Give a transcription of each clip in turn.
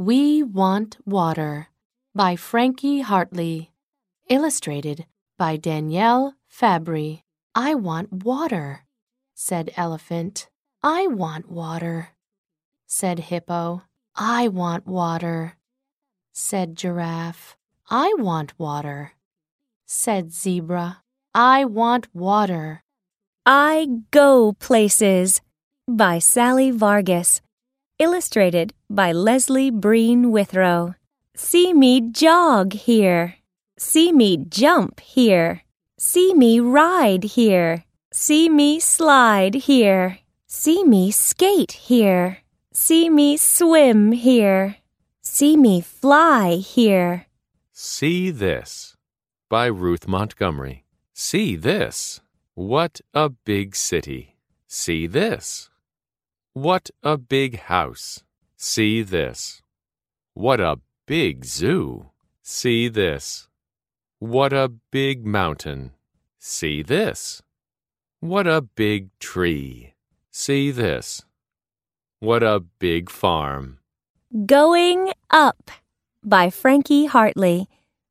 We Want Water by Frankie Hartley. Illustrated by Danielle Fabry. I want water, said Elephant. I want water, said Hippo. I want water, said Giraffe. I want water, said Zebra. I want water. I Go Places by Sally Vargas. Illustrated by Leslie Breen Withrow. See me jog here. See me jump here. See me ride here. See me slide here. See me skate here. See me swim here. See me fly here. See This by Ruth Montgomery. See this. What a big city. See this. What a big house. See this. What a big zoo. See this. What a big mountain. See this. What a big tree. See this. What a big farm. Going Up by Frankie Hartley.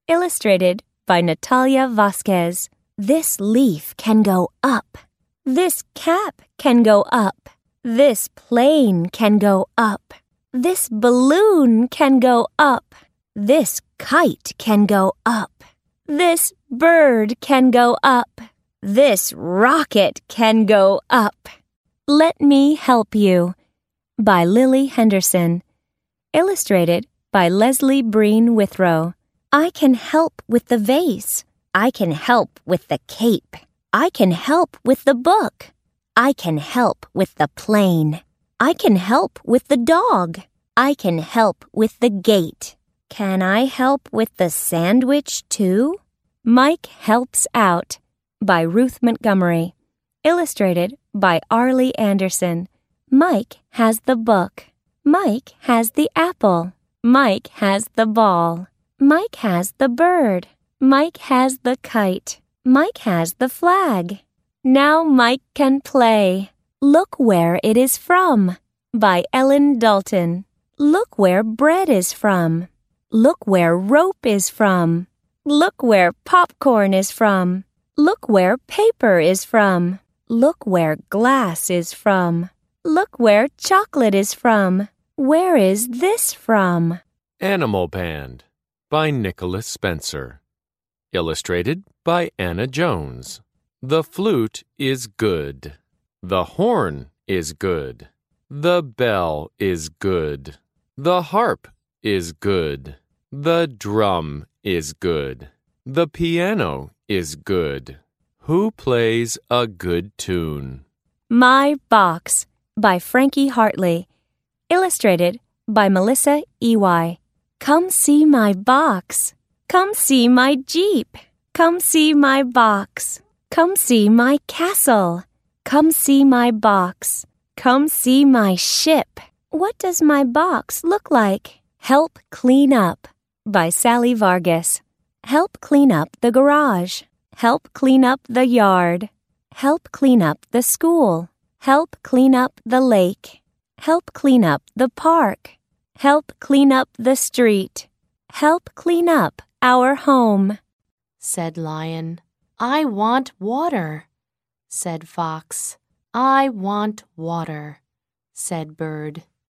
Illustrated by Natalia Vasquez. This leaf can go up. This cap can go up. This plane can go up. This balloon can go up. This kite can go up. This bird can go up. This rocket can go up. Let me help you by Lily Henderson. Illustrated by Leslie Breen Withrow. I can help with the vase. I can help with the cape. I can help with the book. I can help with the plane. I can help with the dog. I can help with the gate. Can I help with the sandwich too? Mike Helps Out by Ruth Montgomery. Illustrated by Arlie Anderson. Mike has the book. Mike has the apple. Mike has the ball. Mike has the bird. Mike has the kite. Mike has the flag. Now Mike can play. Look where it is from. By Ellen Dalton. Look where bread is from. Look where rope is from. Look where popcorn is from. Look where paper is from. Look where glass is from. Look where chocolate is from. Where is this from? Animal Band by Nicholas Spencer. Illustrated by Anna Jones. The flute is good. The horn is good. The bell is good. The harp is good. The drum is good. The piano is good. Who plays a good tune? My Box by Frankie Hartley. Illustrated by Melissa E.Y. Come see my box. Come see my Jeep. Come see my box. Come see my castle. Come see my box. Come see my ship. What does my box look like? Help clean up by Sally Vargas. Help clean up the garage. Help clean up the yard. Help clean up the school. Help clean up the lake. Help clean up the park. Help clean up the street. Help clean up our home, said Lion. I want water, said Fox. I want water, said Bird.